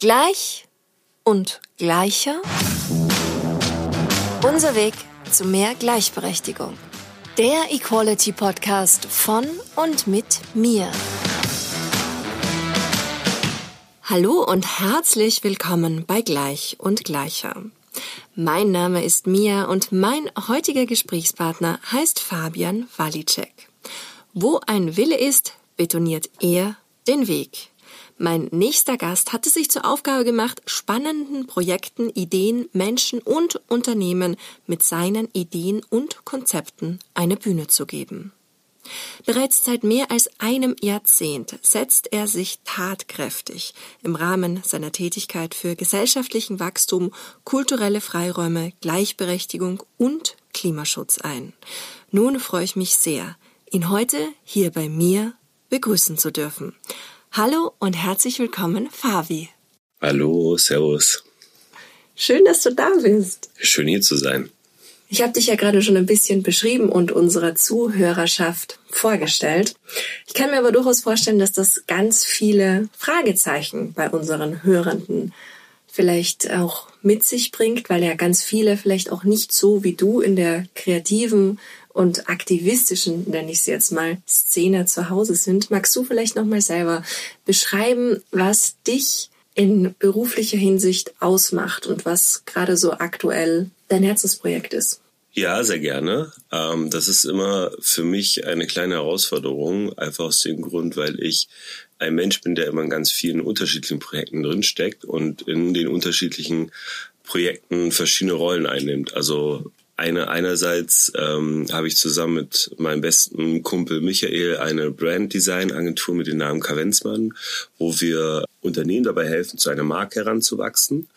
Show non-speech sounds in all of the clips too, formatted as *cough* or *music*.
Gleich und gleicher. Unser Weg zu mehr Gleichberechtigung. Der Equality Podcast von und mit mir. Hallo und herzlich willkommen bei Gleich und Gleicher. Mein Name ist Mia und mein heutiger Gesprächspartner heißt Fabian Walicek. Wo ein Wille ist, betoniert er den Weg. Mein nächster Gast hatte sich zur Aufgabe gemacht, spannenden Projekten, Ideen, Menschen und Unternehmen mit seinen Ideen und Konzepten eine Bühne zu geben. Bereits seit mehr als einem Jahrzehnt setzt er sich tatkräftig im Rahmen seiner Tätigkeit für gesellschaftlichen Wachstum, kulturelle Freiräume, Gleichberechtigung und Klimaschutz ein. Nun freue ich mich sehr, ihn heute hier bei mir begrüßen zu dürfen. Hallo und herzlich willkommen, Fabi. Hallo, Servus. Schön, dass du da bist. Schön hier zu sein. Ich habe dich ja gerade schon ein bisschen beschrieben und unserer Zuhörerschaft vorgestellt. Ich kann mir aber durchaus vorstellen, dass das ganz viele Fragezeichen bei unseren Hörenden vielleicht auch mit sich bringt, weil ja ganz viele vielleicht auch nicht so wie du in der kreativen und aktivistischen, nenne ich sie jetzt mal, Szene zu Hause sind. Magst du vielleicht nochmal selber beschreiben, was dich in beruflicher Hinsicht ausmacht und was gerade so aktuell dein Herzensprojekt ist? Ja, sehr gerne. Ähm, das ist immer für mich eine kleine Herausforderung, einfach aus dem Grund, weil ich ein Mensch bin, der immer in ganz vielen unterschiedlichen Projekten drinsteckt und in den unterschiedlichen Projekten verschiedene Rollen einnimmt. Also eine, einerseits ähm, habe ich zusammen mit meinem besten Kumpel Michael eine Brand Design Agentur mit dem Namen Kavenzmann, wo wir Unternehmen dabei helfen, zu einer Marke heranzuwachsen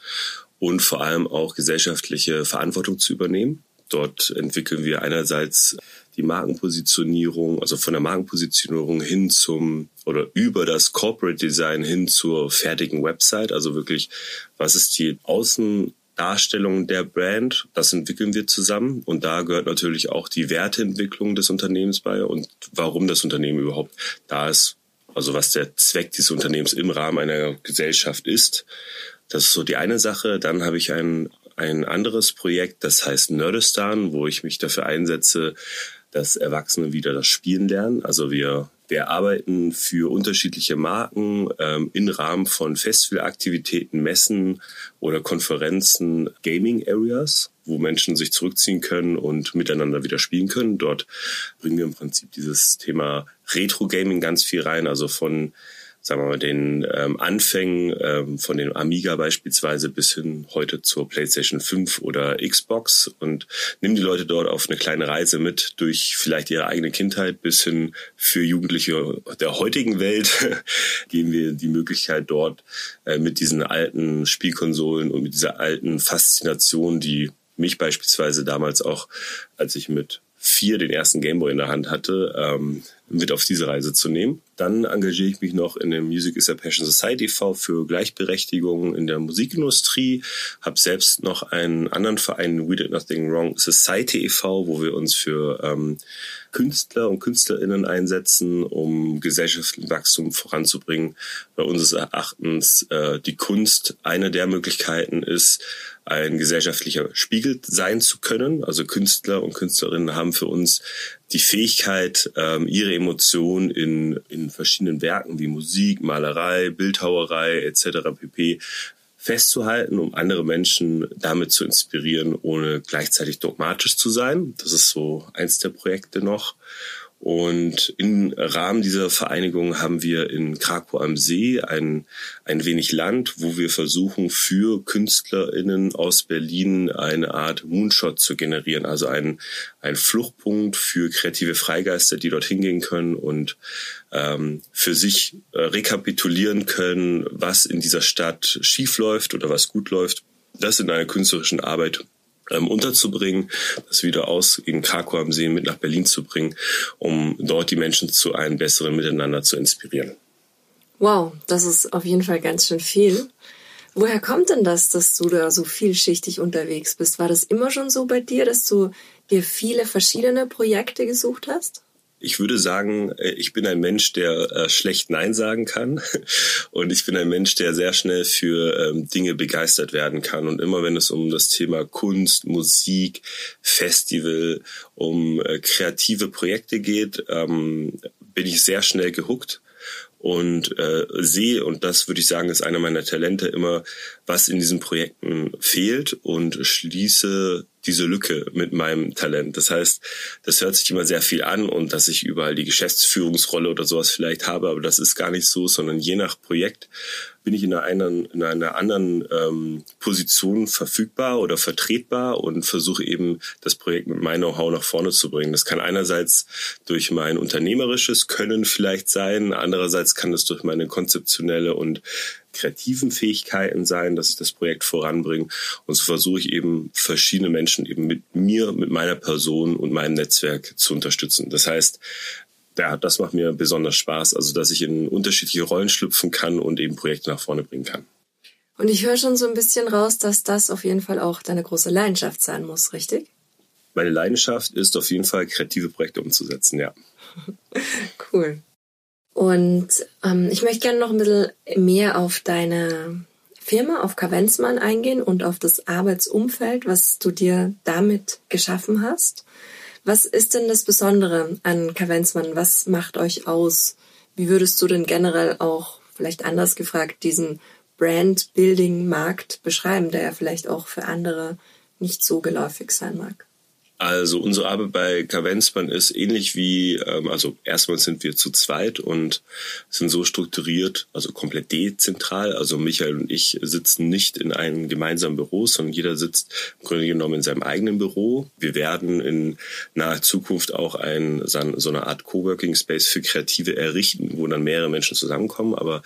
und vor allem auch gesellschaftliche Verantwortung zu übernehmen. Dort entwickeln wir einerseits die Markenpositionierung, also von der Markenpositionierung hin zum oder über das Corporate Design hin zur fertigen Website, also wirklich, was ist die Außen Darstellung der Brand, das entwickeln wir zusammen. Und da gehört natürlich auch die Werteentwicklung des Unternehmens bei und warum das Unternehmen überhaupt da ist. Also was der Zweck dieses Unternehmens im Rahmen einer Gesellschaft ist. Das ist so die eine Sache. Dann habe ich ein, ein anderes Projekt, das heißt Nerdistan, wo ich mich dafür einsetze, dass Erwachsene wieder das Spielen lernen. Also wir wir arbeiten für unterschiedliche Marken ähm, im Rahmen von Festivalaktivitäten, Messen oder Konferenzen, Gaming Areas, wo Menschen sich zurückziehen können und miteinander wieder spielen können. Dort bringen wir im Prinzip dieses Thema Retro Gaming ganz viel rein, also von sagen wir mal, den ähm, Anfängen ähm, von den Amiga beispielsweise bis hin heute zur PlayStation 5 oder Xbox. Und nimm die Leute dort auf eine kleine Reise mit durch vielleicht ihre eigene Kindheit bis hin für Jugendliche der heutigen Welt. *laughs* Geben wir die Möglichkeit dort äh, mit diesen alten Spielkonsolen und mit dieser alten Faszination, die mich beispielsweise damals auch, als ich mit vier den ersten Gameboy in der Hand hatte, ähm, mit auf diese Reise zu nehmen. Dann engagiere ich mich noch in der Music is a Passion Society e.V. für Gleichberechtigung in der Musikindustrie. Habe selbst noch einen anderen Verein, We Did Nothing Wrong Society e.V., wo wir uns für ähm, Künstler und Künstlerinnen einsetzen, um gesellschaftlichen Wachstum voranzubringen. Bei unseres Erachtens äh, die Kunst eine der Möglichkeiten ist, ein gesellschaftlicher Spiegel sein zu können. Also Künstler und Künstlerinnen haben für uns die Fähigkeit, ähm, ihre Emotionen in, in verschiedenen Werken wie Musik, Malerei, Bildhauerei etc. pp festzuhalten, um andere Menschen damit zu inspirieren, ohne gleichzeitig dogmatisch zu sein. Das ist so eins der Projekte noch. Und im Rahmen dieser Vereinigung haben wir in Krakow am See ein, ein wenig Land, wo wir versuchen, für KünstlerInnen aus Berlin eine Art Moonshot zu generieren. Also ein, ein Fluchtpunkt für kreative Freigeister, die dorthin gehen können und ähm, für sich äh, rekapitulieren können, was in dieser Stadt schief läuft oder was gut läuft. Das in einer künstlerischen Arbeit ähm, unterzubringen, das wieder aus in Krakow am See mit nach Berlin zu bringen, um dort die Menschen zu einem besseren Miteinander zu inspirieren. Wow, das ist auf jeden Fall ganz schön viel. Woher kommt denn das, dass du da so vielschichtig unterwegs bist? War das immer schon so bei dir, dass du dir viele verschiedene Projekte gesucht hast? Ich würde sagen, äh, ich bin ein Mensch, der äh, schlecht Nein sagen kann. *laughs* Und ich bin ein Mensch, der sehr schnell für ähm, Dinge begeistert werden kann. Und immer wenn es um das Thema Kunst, Musik, Festival, um äh, kreative Projekte geht, ähm, bin ich sehr schnell gehuckt und äh, sehe, und das würde ich sagen, ist einer meiner Talente, immer, was in diesen Projekten fehlt und schließe diese Lücke mit meinem Talent. Das heißt, das hört sich immer sehr viel an und dass ich überall die Geschäftsführungsrolle oder sowas vielleicht habe, aber das ist gar nicht so, sondern je nach Projekt bin ich in einer, in einer anderen ähm, Position verfügbar oder vertretbar und versuche eben das Projekt mit meinem Know-how nach vorne zu bringen. Das kann einerseits durch mein unternehmerisches Können vielleicht sein, andererseits kann es durch meine konzeptionelle und kreativen Fähigkeiten sein, dass ich das Projekt voranbringe. Und so versuche ich eben verschiedene Menschen eben mit mir, mit meiner Person und meinem Netzwerk zu unterstützen. Das heißt, ja, das macht mir besonders Spaß, also dass ich in unterschiedliche Rollen schlüpfen kann und eben Projekte nach vorne bringen kann. Und ich höre schon so ein bisschen raus, dass das auf jeden Fall auch deine große Leidenschaft sein muss, richtig? Meine Leidenschaft ist auf jeden Fall, kreative Projekte umzusetzen, ja. *laughs* cool. Und ähm, ich möchte gerne noch ein bisschen mehr auf deine Firma, auf Kavenzmann eingehen und auf das Arbeitsumfeld, was du dir damit geschaffen hast. Was ist denn das Besondere an Kavenzmann? Was macht euch aus? Wie würdest du denn generell auch, vielleicht anders gefragt, diesen Brand-Building-Markt beschreiben, der ja vielleicht auch für andere nicht so geläufig sein mag? Also unsere Arbeit bei Kavenzmann ist ähnlich wie, ähm, also erstmal sind wir zu zweit und sind so strukturiert, also komplett dezentral. Also Michael und ich sitzen nicht in einem gemeinsamen Büro, sondern jeder sitzt im Grunde genommen in seinem eigenen Büro. Wir werden in naher Zukunft auch ein, so eine Art Coworking Space für Kreative errichten, wo dann mehrere Menschen zusammenkommen. Aber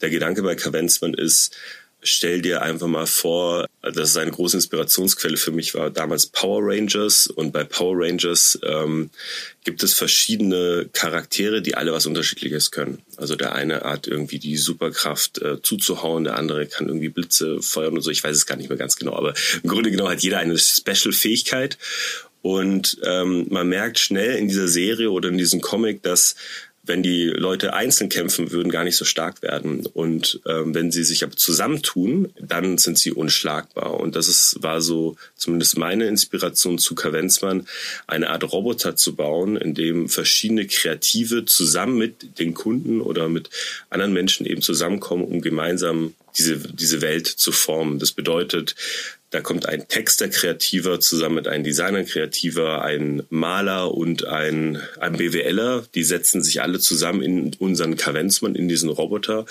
der Gedanke bei Kavenzmann ist, stell dir einfach mal vor, dass es eine große Inspirationsquelle für mich war, damals Power Rangers. Und bei Power Rangers ähm, gibt es verschiedene Charaktere, die alle was Unterschiedliches können. Also der eine hat irgendwie die Superkraft äh, zuzuhauen, der andere kann irgendwie Blitze feuern und so. Ich weiß es gar nicht mehr ganz genau, aber im Grunde genau hat jeder eine Special-Fähigkeit. Und ähm, man merkt schnell in dieser Serie oder in diesem Comic, dass wenn die Leute einzeln kämpfen würden, gar nicht so stark werden. Und ähm, wenn sie sich aber zusammentun, dann sind sie unschlagbar. Und das ist, war so zumindest meine Inspiration zu Kavenzmann, eine Art Roboter zu bauen, in dem verschiedene Kreative zusammen mit den Kunden oder mit anderen Menschen eben zusammenkommen, um gemeinsam diese, diese Welt zu formen. Das bedeutet, da kommt ein Texter kreativer zusammen mit einem Designer kreativer, ein Maler und ein, ein BWLer. Die setzen sich alle zusammen in unseren Kavenzmann, in diesen Roboter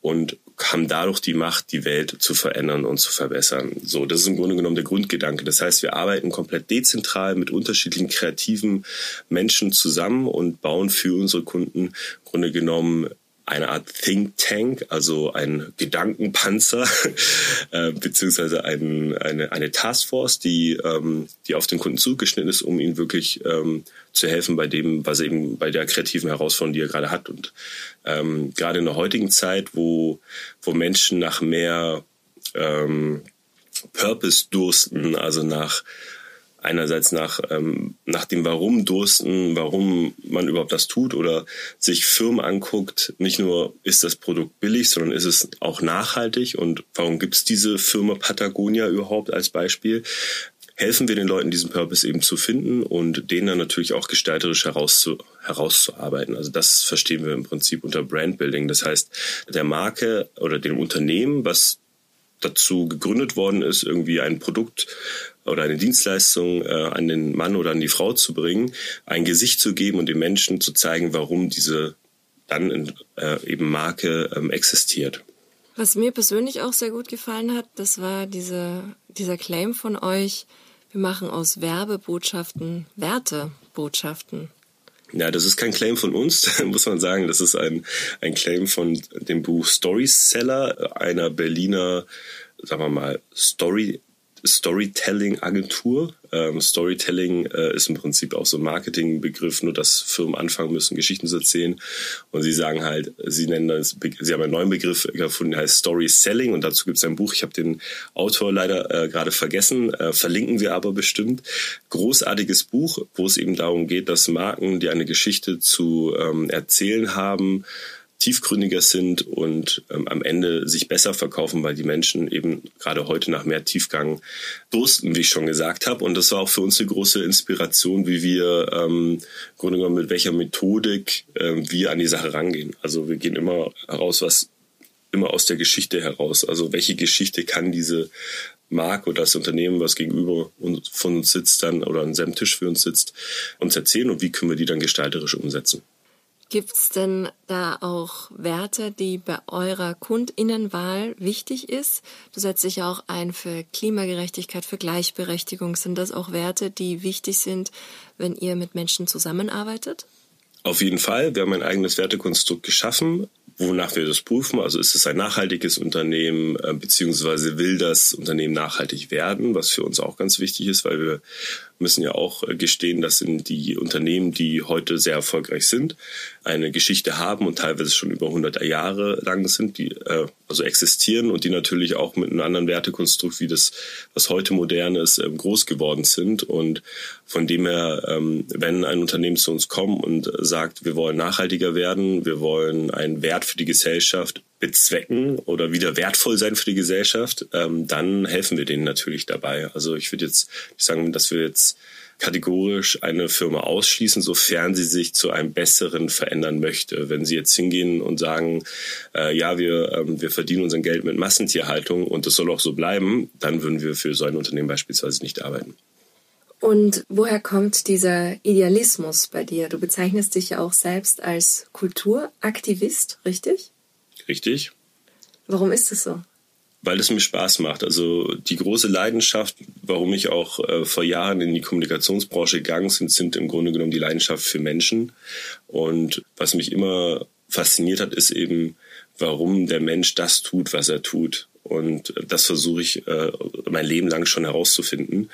und haben dadurch die Macht, die Welt zu verändern und zu verbessern. So, das ist im Grunde genommen der Grundgedanke. Das heißt, wir arbeiten komplett dezentral mit unterschiedlichen kreativen Menschen zusammen und bauen für unsere Kunden im Grunde genommen eine Art Think Tank, also ein Gedankenpanzer, *laughs* äh, beziehungsweise ein, eine, eine Taskforce, die, ähm, die auf den Kunden zugeschnitten ist, um ihm wirklich ähm, zu helfen bei dem, was eben bei der kreativen Herausforderung, die er gerade hat. Und ähm, gerade in der heutigen Zeit, wo, wo Menschen nach mehr ähm, Purpose dursten, also nach einerseits nach, ähm, nach dem Warum dursten, warum man überhaupt das tut oder sich Firmen anguckt, nicht nur ist das Produkt billig, sondern ist es auch nachhaltig und warum gibt es diese Firma Patagonia überhaupt als Beispiel? helfen wir den Leuten, diesen Purpose eben zu finden und den dann natürlich auch gestalterisch herauszu, herauszuarbeiten. Also das verstehen wir im Prinzip unter Brandbuilding. Das heißt, der Marke oder dem Unternehmen, was dazu gegründet worden ist, irgendwie ein Produkt oder eine Dienstleistung äh, an den Mann oder an die Frau zu bringen, ein Gesicht zu geben und den Menschen zu zeigen, warum diese dann in, äh, eben Marke ähm, existiert. Was mir persönlich auch sehr gut gefallen hat, das war diese, dieser Claim von euch, wir machen aus Werbebotschaften Wertebotschaften. Ja, das ist kein Claim von uns, *laughs* muss man sagen. Das ist ein, ein Claim von dem Buch Storyseller, einer Berliner, sagen wir mal, Story Storytelling-Agentur. Ähm, Storytelling äh, ist im Prinzip auch so ein Marketingbegriff, nur dass Firmen anfangen müssen, Geschichten zu erzählen. Und sie sagen halt, sie nennen das, sie haben einen neuen Begriff gefunden, der heißt Story Selling. Und dazu gibt es ein Buch. Ich habe den Autor leider äh, gerade vergessen, äh, verlinken wir aber bestimmt. Großartiges Buch, wo es eben darum geht, dass Marken, die eine Geschichte zu ähm, erzählen haben, tiefgründiger sind und ähm, am Ende sich besser verkaufen, weil die Menschen eben gerade heute nach mehr Tiefgang dursten, wie ich schon gesagt habe. Und das war auch für uns eine große Inspiration, wie wir ähm, Grunde genommen mit welcher Methodik ähm, wir an die Sache rangehen. Also wir gehen immer heraus, was immer aus der Geschichte heraus. Also welche Geschichte kann diese Marke oder das Unternehmen, was gegenüber von uns sitzt, dann oder an seinem Tisch für uns sitzt, uns erzählen und wie können wir die dann gestalterisch umsetzen. Gibt es denn da auch Werte, die bei eurer Kundinnenwahl wichtig ist? Du setzt dich ja auch ein für Klimagerechtigkeit, für Gleichberechtigung. Sind das auch Werte, die wichtig sind, wenn ihr mit Menschen zusammenarbeitet? Auf jeden Fall. Wir haben ein eigenes Wertekonstrukt geschaffen, wonach wir das prüfen. Also ist es ein nachhaltiges Unternehmen, äh, beziehungsweise will das Unternehmen nachhaltig werden, was für uns auch ganz wichtig ist, weil wir müssen ja auch äh, gestehen, dass sind die Unternehmen, die heute sehr erfolgreich sind, eine Geschichte haben und teilweise schon über 100 Jahre lang sind, die äh, also existieren und die natürlich auch mit einem anderen Wertekonstrukt wie das, was heute modern ist, ähm, groß geworden sind. Und von dem her, ähm, wenn ein Unternehmen zu uns kommt und sagt, wir wollen nachhaltiger werden, wir wollen einen Wert für die Gesellschaft bezwecken oder wieder wertvoll sein für die Gesellschaft, ähm, dann helfen wir denen natürlich dabei. Also ich würde jetzt sagen, dass wir jetzt kategorisch eine Firma ausschließen, sofern sie sich zu einem besseren verändern möchte. Wenn sie jetzt hingehen und sagen, äh, ja, wir, ähm, wir verdienen unser Geld mit Massentierhaltung und das soll auch so bleiben, dann würden wir für so ein Unternehmen beispielsweise nicht arbeiten. Und woher kommt dieser Idealismus bei dir? Du bezeichnest dich ja auch selbst als Kulturaktivist, richtig? Richtig. Warum ist es so? Weil es mir Spaß macht. Also die große Leidenschaft, warum ich auch äh, vor Jahren in die Kommunikationsbranche gegangen bin, sind im Grunde genommen die Leidenschaft für Menschen. Und was mich immer fasziniert hat, ist eben, warum der Mensch das tut, was er tut. Und das versuche ich äh, mein Leben lang schon herauszufinden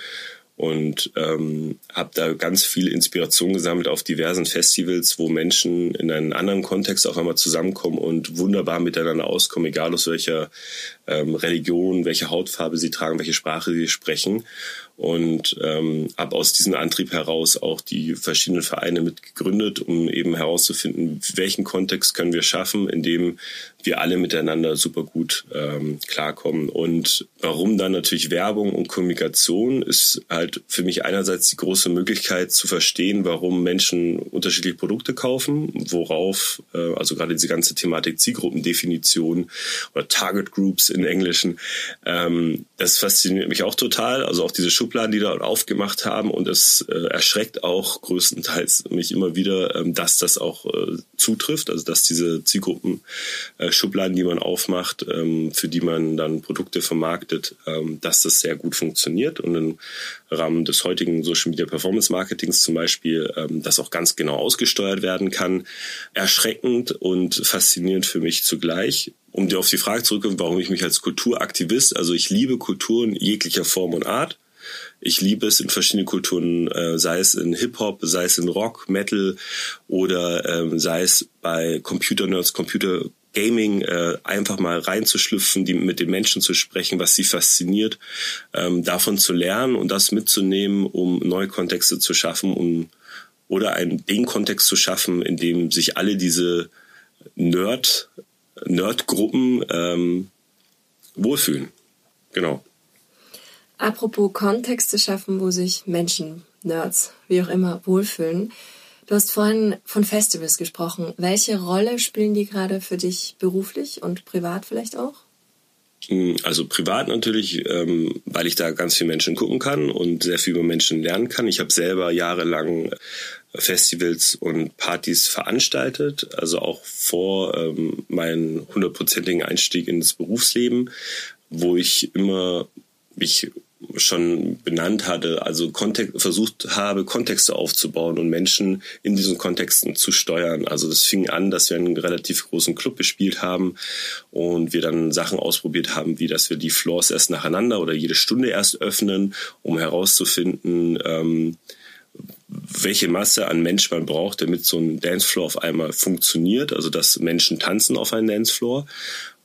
und ähm, habe da ganz viel Inspiration gesammelt auf diversen Festivals, wo Menschen in einem anderen Kontext auf einmal zusammenkommen und wunderbar miteinander auskommen, egal aus welcher ähm, Religion, welche Hautfarbe sie tragen, welche Sprache sie sprechen und ähm, habe aus diesem Antrieb heraus auch die verschiedenen Vereine mit gegründet, um eben herauszufinden, welchen Kontext können wir schaffen, in dem wir alle miteinander super gut ähm, klarkommen. Und warum dann natürlich Werbung und Kommunikation ist halt für mich einerseits die große Möglichkeit zu verstehen, warum Menschen unterschiedliche Produkte kaufen, worauf, äh, also gerade diese ganze Thematik Zielgruppendefinition oder Target Groups in Englischen, ähm, das fasziniert mich auch total. Also auch diese Schubladen, die da aufgemacht haben. Und es äh, erschreckt auch größtenteils mich immer wieder, ähm, dass das auch äh, zutrifft. Also dass diese Zielgruppen äh, Schubladen, die man aufmacht, ähm, für die man dann Produkte vermarktet, ähm, dass das sehr gut funktioniert. Und im Rahmen des heutigen Social Media Performance Marketings zum Beispiel, ähm, das auch ganz genau ausgesteuert werden kann. Erschreckend und faszinierend für mich zugleich um dir auf die Frage zurückzukommen, warum ich mich als Kulturaktivist, also ich liebe Kulturen jeglicher Form und Art. Ich liebe es in verschiedenen Kulturen, äh, sei es in Hip-Hop, sei es in Rock, Metal oder ähm, sei es bei Computer-Nerds, Computer Gaming äh, einfach mal reinzuschlüpfen, die, mit den Menschen zu sprechen, was sie fasziniert, ähm, davon zu lernen und das mitzunehmen, um neue Kontexte zu schaffen um, oder einen den Kontext zu schaffen, in dem sich alle diese Nerd Nerdgruppen ähm, wohlfühlen. Genau. Apropos Kontexte schaffen, wo sich Menschen, Nerds, wie auch immer, wohlfühlen. Du hast vorhin von Festivals gesprochen. Welche Rolle spielen die gerade für dich beruflich und privat vielleicht auch? Hm, also privat natürlich, ähm, weil ich da ganz viele Menschen gucken kann und sehr viel über Menschen lernen kann. Ich habe selber jahrelang Festivals und Partys veranstaltet, also auch vor ähm, meinem hundertprozentigen Einstieg ins Berufsleben, wo ich immer mich schon benannt hatte, also Kontext, versucht habe, Kontexte aufzubauen und Menschen in diesen Kontexten zu steuern. Also das fing an, dass wir einen relativ großen Club gespielt haben und wir dann Sachen ausprobiert haben, wie dass wir die Floors erst nacheinander oder jede Stunde erst öffnen, um herauszufinden, ähm, welche Masse an Mensch man braucht, damit so ein Dancefloor auf einmal funktioniert, also dass Menschen tanzen auf einem Dancefloor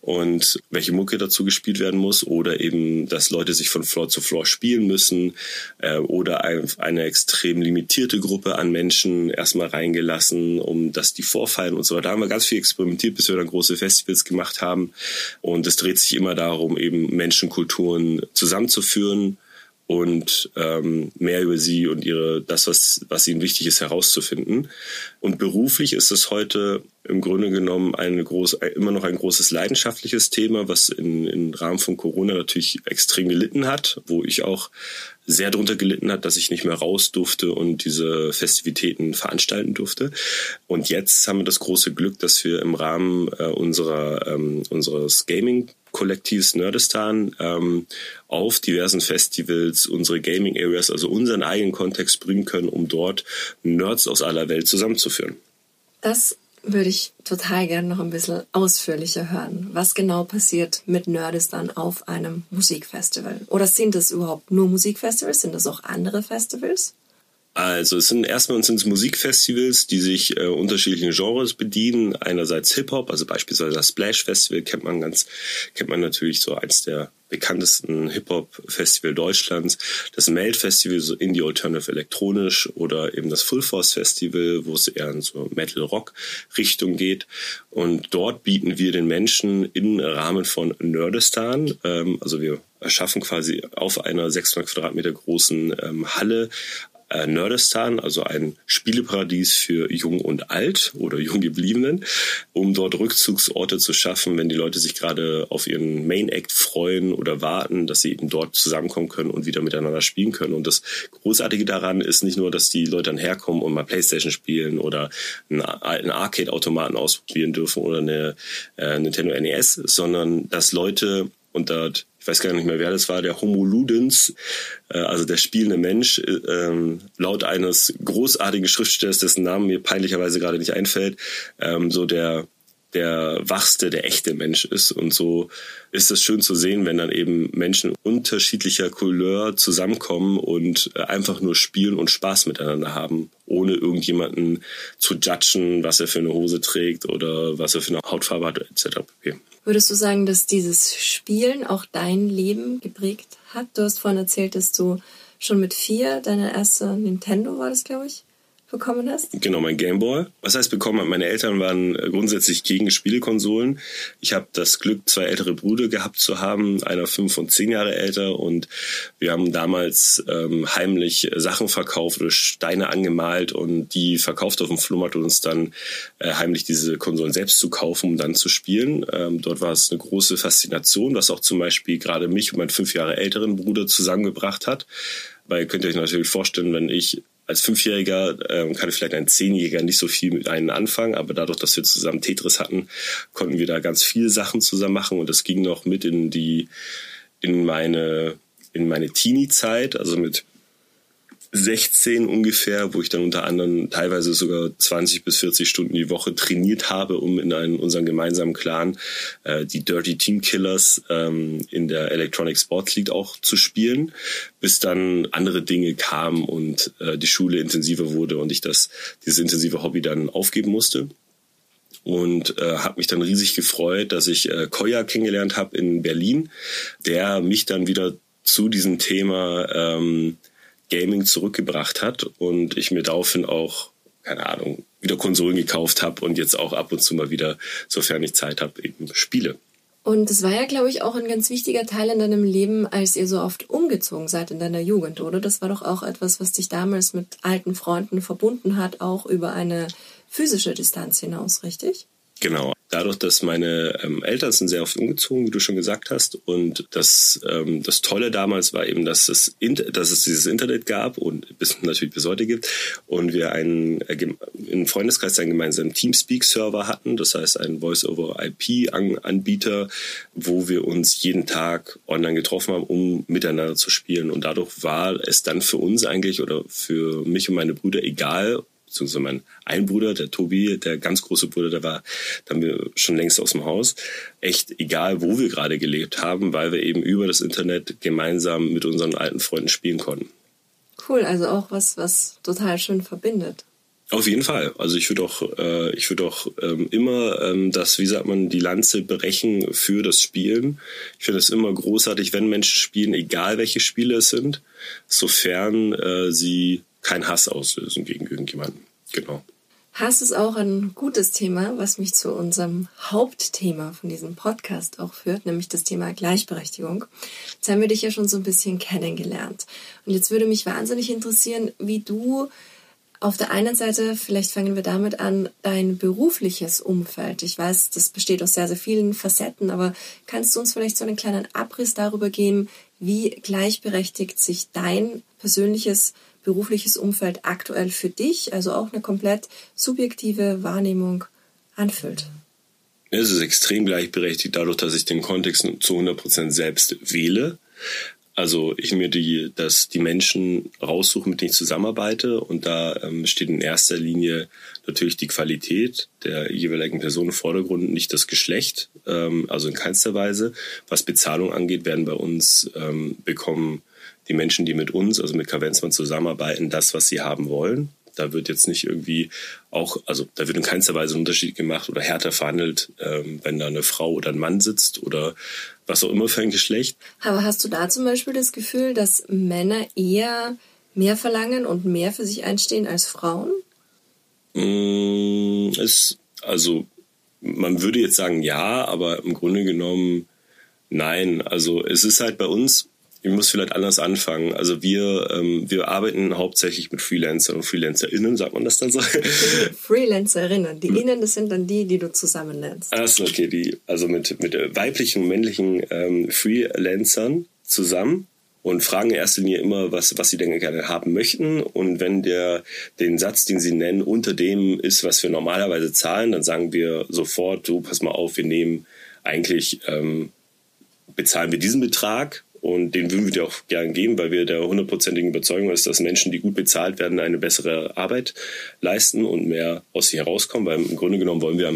und welche Mucke dazu gespielt werden muss oder eben, dass Leute sich von Floor zu Floor spielen müssen äh, oder ein, eine extrem limitierte Gruppe an Menschen erstmal reingelassen, um dass die vorfallen und so weiter. Da haben wir ganz viel experimentiert, bis wir dann große Festivals gemacht haben und es dreht sich immer darum, eben Menschenkulturen zusammenzuführen und ähm, mehr über sie und ihre das, was, was ihnen wichtig ist, herauszufinden. Und beruflich ist es heute im Grunde genommen eine groß, immer noch ein großes leidenschaftliches Thema, was in, im Rahmen von Corona natürlich extrem gelitten hat, wo ich auch sehr darunter gelitten hat, dass ich nicht mehr raus durfte und diese Festivitäten veranstalten durfte. Und jetzt haben wir das große Glück, dass wir im Rahmen äh, unserer ähm, unseres Gaming Kollektivs Nerdistan ähm, auf diversen Festivals unsere Gaming Areas, also unseren eigenen Kontext bringen können, um dort Nerds aus aller Welt zusammenzuführen. Das würde ich total gerne noch ein bisschen ausführlicher hören. Was genau passiert mit Nerdistan auf einem Musikfestival? Oder sind es überhaupt nur Musikfestivals? Sind das auch andere Festivals? Also es sind erstmal sind es Musikfestivals, die sich äh, unterschiedlichen Genres bedienen. Einerseits Hip-Hop, also beispielsweise das Splash Festival kennt man ganz, kennt man natürlich so eins der bekanntesten Hip-Hop-Festival Deutschlands. Das Meld Festival, so Indie Alternative Elektronisch oder eben das Full Force Festival, wo es eher in so Metal-Rock-Richtung geht. Und dort bieten wir den Menschen im Rahmen von Nerdistan, ähm, also wir erschaffen quasi auf einer 600 Quadratmeter großen ähm, Halle äh, Nerdistan, also ein Spieleparadies für Jung und Alt oder Junggebliebenen, um dort Rückzugsorte zu schaffen, wenn die Leute sich gerade auf ihren Main Act freuen oder warten, dass sie eben dort zusammenkommen können und wieder miteinander spielen können. Und das Großartige daran ist nicht nur, dass die Leute dann herkommen und mal Playstation spielen oder einen, einen Arcade-Automaten ausprobieren dürfen oder eine äh, Nintendo NES, sondern dass Leute und dort ich weiß gar nicht mehr, wer das war, der Homo Ludens, äh, also der spielende Mensch, äh, ähm, laut eines großartigen Schriftstellers, dessen Namen mir peinlicherweise gerade nicht einfällt, ähm, so der der wachste, der echte Mensch ist. Und so ist es schön zu sehen, wenn dann eben Menschen unterschiedlicher Couleur zusammenkommen und äh, einfach nur spielen und Spaß miteinander haben, ohne irgendjemanden zu judgen, was er für eine Hose trägt oder was er für eine Hautfarbe hat, etc. Würdest du sagen, dass dieses Spielen auch dein Leben geprägt hat? Du hast vorhin erzählt, dass du schon mit vier deine erste Nintendo war das, glaube ich, bekommen hast? Genau, mein Gameboy. Was heißt bekommen? Meine Eltern waren grundsätzlich gegen Spielekonsolen. Ich habe das Glück, zwei ältere Brüder gehabt zu haben, einer fünf und zehn Jahre älter. Und wir haben damals ähm, heimlich Sachen verkauft oder Steine angemalt und die verkauft auf dem Flohmarkt und uns dann äh, heimlich diese Konsolen selbst zu kaufen, um dann zu spielen. Ähm, dort war es eine große Faszination, was auch zum Beispiel gerade mich und meinen fünf Jahre älteren Bruder zusammengebracht hat. Weil könnt ihr euch natürlich vorstellen, wenn ich als Fünfjähriger ähm, kann vielleicht ein Zehnjähriger nicht so viel mit einem anfangen, aber dadurch, dass wir zusammen Tetris hatten, konnten wir da ganz viele Sachen zusammen machen und das ging noch mit in die in meine in meine Teenie-Zeit, also mit 16 ungefähr, wo ich dann unter anderem teilweise sogar 20 bis 40 Stunden die Woche trainiert habe, um in einen, unseren gemeinsamen Clan äh, die Dirty Team Killers ähm, in der Electronic Sports League auch zu spielen, bis dann andere Dinge kamen und äh, die Schule intensiver wurde und ich das dieses intensive Hobby dann aufgeben musste. Und äh, habe mich dann riesig gefreut, dass ich äh, Koya kennengelernt habe in Berlin, der mich dann wieder zu diesem Thema ähm, Gaming zurückgebracht hat und ich mir daraufhin auch, keine Ahnung, wieder Konsolen gekauft habe und jetzt auch ab und zu mal wieder, sofern ich Zeit habe, eben spiele. Und das war ja, glaube ich, auch ein ganz wichtiger Teil in deinem Leben, als ihr so oft umgezogen seid in deiner Jugend, oder? Das war doch auch etwas, was dich damals mit alten Freunden verbunden hat, auch über eine physische Distanz hinaus, richtig? Genau. dadurch, dass meine ähm, Eltern sind sehr oft umgezogen, wie du schon gesagt hast. Und das, ähm, das Tolle damals war eben, dass es, dass es dieses Internet gab und bis, natürlich bis heute gibt. Und wir einen, äh, im Freundeskreis einen gemeinsamen Teamspeak-Server hatten. Das heißt, einen Voice-over-IP-Anbieter, wo wir uns jeden Tag online getroffen haben, um miteinander zu spielen. Und dadurch war es dann für uns eigentlich oder für mich und meine Brüder egal, beziehungsweise mein ein Bruder, der Tobi, der ganz große Bruder, der war, da haben wir schon längst aus dem Haus. Echt egal, wo wir gerade gelebt haben, weil wir eben über das Internet gemeinsam mit unseren alten Freunden spielen konnten. Cool, also auch was, was total schön verbindet. Auf jeden Fall. Also ich würde auch, äh, ich würde auch ähm, immer ähm, das, wie sagt man, die Lanze brechen für das Spielen. Ich finde es immer großartig, wenn Menschen spielen, egal welche Spiele es sind, sofern äh, sie keinen Hass auslösen gegen irgendjemanden. Genau. Hass ist auch ein gutes Thema, was mich zu unserem Hauptthema von diesem Podcast auch führt, nämlich das Thema Gleichberechtigung. Jetzt haben wir dich ja schon so ein bisschen kennengelernt. Und jetzt würde mich wahnsinnig interessieren, wie du auf der einen Seite, vielleicht fangen wir damit an, dein berufliches Umfeld. Ich weiß, das besteht aus sehr, sehr vielen Facetten, aber kannst du uns vielleicht so einen kleinen Abriss darüber geben, wie gleichberechtigt sich dein persönliches berufliches Umfeld aktuell für dich, also auch eine komplett subjektive Wahrnehmung anfühlt? Es ist extrem gleichberechtigt dadurch, dass ich den Kontext zu 100% selbst wähle. Also ich mir die, dass die Menschen raussuche, mit denen ich zusammenarbeite und da ähm, steht in erster Linie natürlich die Qualität der jeweiligen Person im Vordergrund, nicht das Geschlecht, ähm, also in keinster Weise. Was Bezahlung angeht, werden bei uns ähm, bekommen die Menschen, die mit uns, also mit Kavenzmann zusammenarbeiten, das, was sie haben wollen. Da wird jetzt nicht irgendwie auch, also da wird in keinster Weise ein Unterschied gemacht oder härter verhandelt, ähm, wenn da eine Frau oder ein Mann sitzt oder was auch immer für ein Geschlecht. Aber hast du da zum Beispiel das Gefühl, dass Männer eher mehr verlangen und mehr für sich einstehen als Frauen? Mm, es, also man würde jetzt sagen ja, aber im Grunde genommen nein. Also es ist halt bei uns ich muss vielleicht anders anfangen. Also wir, ähm, wir arbeiten hauptsächlich mit Freelancern und FreelancerInnen, sagt man das dann so? *laughs* Freelancerinnen. Die Innen, das sind dann die, die du zusammen nennst. Achso, okay. Die, also mit, mit weiblichen und männlichen ähm, Freelancern zusammen und fragen in erster Linie immer, was, was sie denn gerne haben möchten. Und wenn der, den Satz, den sie nennen, unter dem ist, was wir normalerweise zahlen, dann sagen wir sofort, du, pass mal auf, wir nehmen eigentlich, ähm, bezahlen wir diesen Betrag und den würden wir dir auch gern geben, weil wir der hundertprozentigen Überzeugung ist, dass Menschen, die gut bezahlt werden, eine bessere Arbeit leisten und mehr aus sich herauskommen. Weil im Grunde genommen wollen wir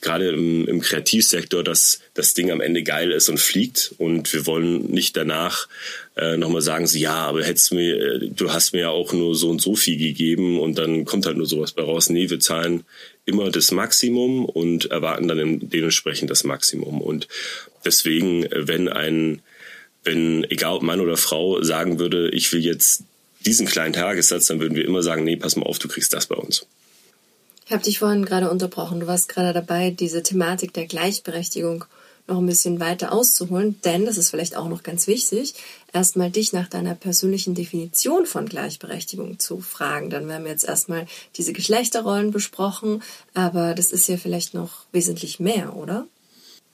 gerade im, im Kreativsektor, dass das Ding am Ende geil ist und fliegt. Und wir wollen nicht danach äh, nochmal sagen, so, ja, aber hättest mir, äh, du hast mir ja auch nur so und so viel gegeben und dann kommt halt nur sowas bei raus. Nee, wir zahlen immer das Maximum und erwarten dann dementsprechend das Maximum. Und deswegen, äh, wenn ein wenn, egal ob Mann oder Frau, sagen würde, ich will jetzt diesen kleinen Tagessatz, dann würden wir immer sagen, nee, pass mal auf, du kriegst das bei uns. Ich habe dich vorhin gerade unterbrochen. Du warst gerade dabei, diese Thematik der Gleichberechtigung noch ein bisschen weiter auszuholen, denn das ist vielleicht auch noch ganz wichtig, erstmal dich nach deiner persönlichen Definition von Gleichberechtigung zu fragen. Dann werden wir jetzt erstmal diese Geschlechterrollen besprochen, aber das ist ja vielleicht noch wesentlich mehr, oder?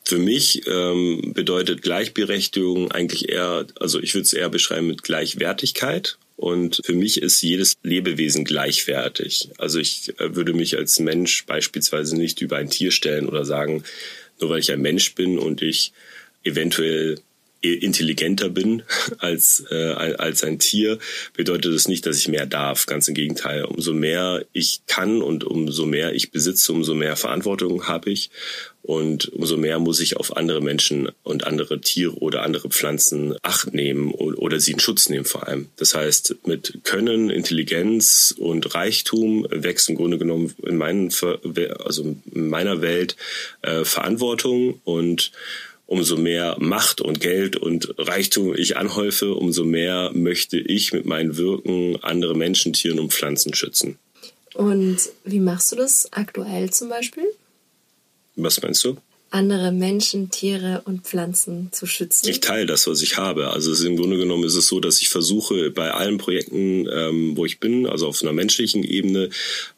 Für mich ähm, bedeutet Gleichberechtigung eigentlich eher, also ich würde es eher beschreiben mit Gleichwertigkeit. Und für mich ist jedes Lebewesen gleichwertig. Also ich äh, würde mich als Mensch beispielsweise nicht über ein Tier stellen oder sagen, nur weil ich ein Mensch bin und ich eventuell intelligenter bin *laughs* als, äh, als ein Tier, bedeutet das nicht, dass ich mehr darf. Ganz im Gegenteil. Umso mehr ich kann und umso mehr ich besitze, umso mehr Verantwortung habe ich. Und umso mehr muss ich auf andere Menschen und andere Tiere oder andere Pflanzen Acht nehmen oder sie in Schutz nehmen vor allem. Das heißt, mit Können, Intelligenz und Reichtum wächst im Grunde genommen in, meinen, also in meiner Welt äh, Verantwortung und umso mehr Macht und Geld und Reichtum ich anhäufe, umso mehr möchte ich mit meinen Wirken andere Menschen, Tieren und Pflanzen schützen. Und wie machst du das aktuell zum Beispiel? Was meinst du? Andere Menschen, Tiere und Pflanzen zu schützen? Ich teile das, was ich habe. Also im Grunde genommen ist es so, dass ich versuche, bei allen Projekten, ähm, wo ich bin, also auf einer menschlichen Ebene,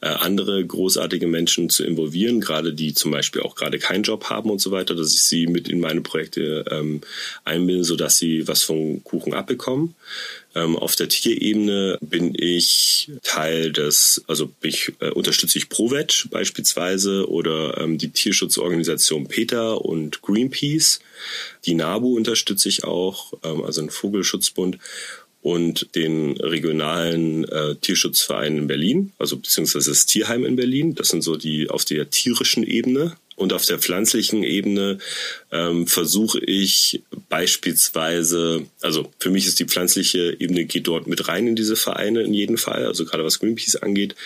äh, andere großartige Menschen zu involvieren, gerade die zum Beispiel auch gerade keinen Job haben und so weiter, dass ich sie mit in meine Projekte ähm, einbinde, sodass sie was vom Kuchen abbekommen. Ähm, auf der Tierebene bin ich Teil des, also ich, äh, unterstütze ich ProVeg beispielsweise oder ähm, die Tierschutzorganisation PETA und Greenpeace. Die NABU unterstütze ich auch, ähm, also ein Vogelschutzbund und den regionalen äh, Tierschutzverein in Berlin, also beziehungsweise das Tierheim in Berlin. Das sind so die auf der tierischen Ebene. Und auf der pflanzlichen Ebene ähm, versuche ich beispielsweise, also für mich ist die pflanzliche Ebene geht dort mit rein in diese Vereine in jedem Fall, also gerade was Greenpeace angeht.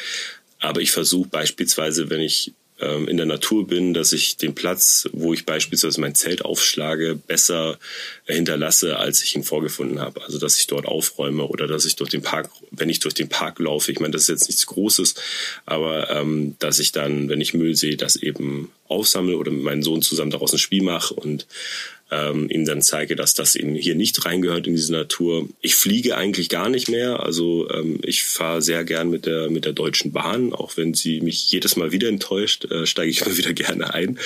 Aber ich versuche beispielsweise, wenn ich ähm, in der Natur bin, dass ich den Platz, wo ich beispielsweise mein Zelt aufschlage, besser hinterlasse, als ich ihn vorgefunden habe. Also dass ich dort aufräume oder dass ich durch den Park, wenn ich durch den Park laufe, ich meine, das ist jetzt nichts Großes, aber ähm, dass ich dann, wenn ich Müll sehe, das eben aufsammle oder mit meinem Sohn zusammen daraus ein Spiel mache und ähm, ihm dann zeige, dass das eben hier nicht reingehört in diese Natur. Ich fliege eigentlich gar nicht mehr. Also ähm, ich fahre sehr gern mit der mit der Deutschen Bahn, auch wenn sie mich jedes Mal wieder enttäuscht, äh, steige ich *laughs* immer wieder gerne ein.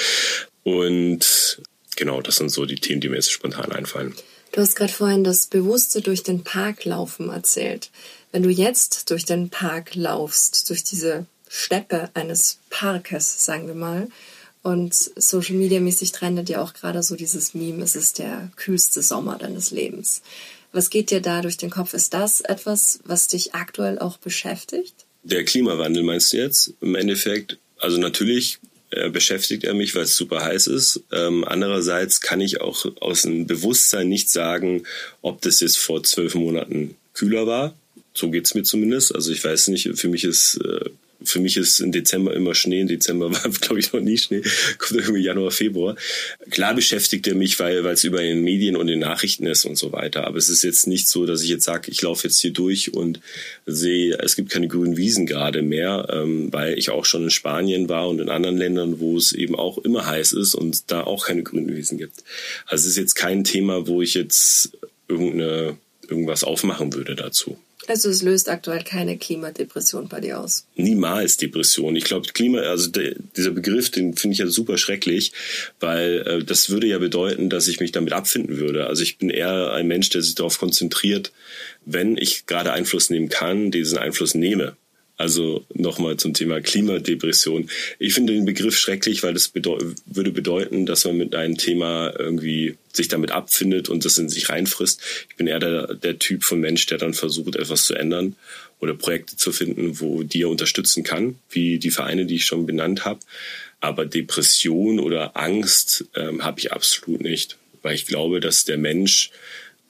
Und genau, das sind so die Themen, die mir jetzt spontan einfallen. Du hast gerade vorhin das bewusste durch den Park laufen erzählt. Wenn du jetzt durch den Park laufst, durch diese Steppe eines Parkes, sagen wir mal, und Social Media mäßig trendet ja auch gerade so dieses Meme, es ist der kühlste Sommer deines Lebens. Was geht dir da durch den Kopf? Ist das etwas, was dich aktuell auch beschäftigt? Der Klimawandel meinst du jetzt? Im Endeffekt, also natürlich äh, beschäftigt er mich, weil es super heiß ist. Ähm, andererseits kann ich auch aus dem Bewusstsein nicht sagen, ob das jetzt vor zwölf Monaten kühler war. So geht's mir zumindest. Also ich weiß nicht, für mich ist äh, für mich ist im Dezember immer Schnee. Im Dezember *laughs* war, glaube ich, noch nie Schnee. Kommt irgendwie Januar, Februar. Klar beschäftigt er mich, weil weil es über den Medien und den Nachrichten ist und so weiter. Aber es ist jetzt nicht so, dass ich jetzt sage, ich laufe jetzt hier durch und sehe, es gibt keine grünen Wiesen gerade mehr, ähm, weil ich auch schon in Spanien war und in anderen Ländern, wo es eben auch immer heiß ist und da auch keine grünen Wiesen gibt. Also es ist jetzt kein Thema, wo ich jetzt irgendeine irgendwas aufmachen würde dazu. Also es löst aktuell keine Klimadepression bei dir aus. Niemals Depression. Ich glaube, Klima, also der, dieser Begriff, den finde ich ja super schrecklich, weil äh, das würde ja bedeuten, dass ich mich damit abfinden würde. Also ich bin eher ein Mensch, der sich darauf konzentriert, wenn ich gerade Einfluss nehmen kann, diesen Einfluss nehme. Also nochmal zum Thema Klimadepression. Ich finde den Begriff schrecklich, weil das bedeu würde bedeuten, dass man mit einem Thema irgendwie sich damit abfindet und das in sich reinfrisst. Ich bin eher der, der Typ von Mensch, der dann versucht, etwas zu ändern oder Projekte zu finden, wo die er unterstützen kann, wie die Vereine, die ich schon benannt habe. Aber Depression oder Angst ähm, habe ich absolut nicht, weil ich glaube, dass der Mensch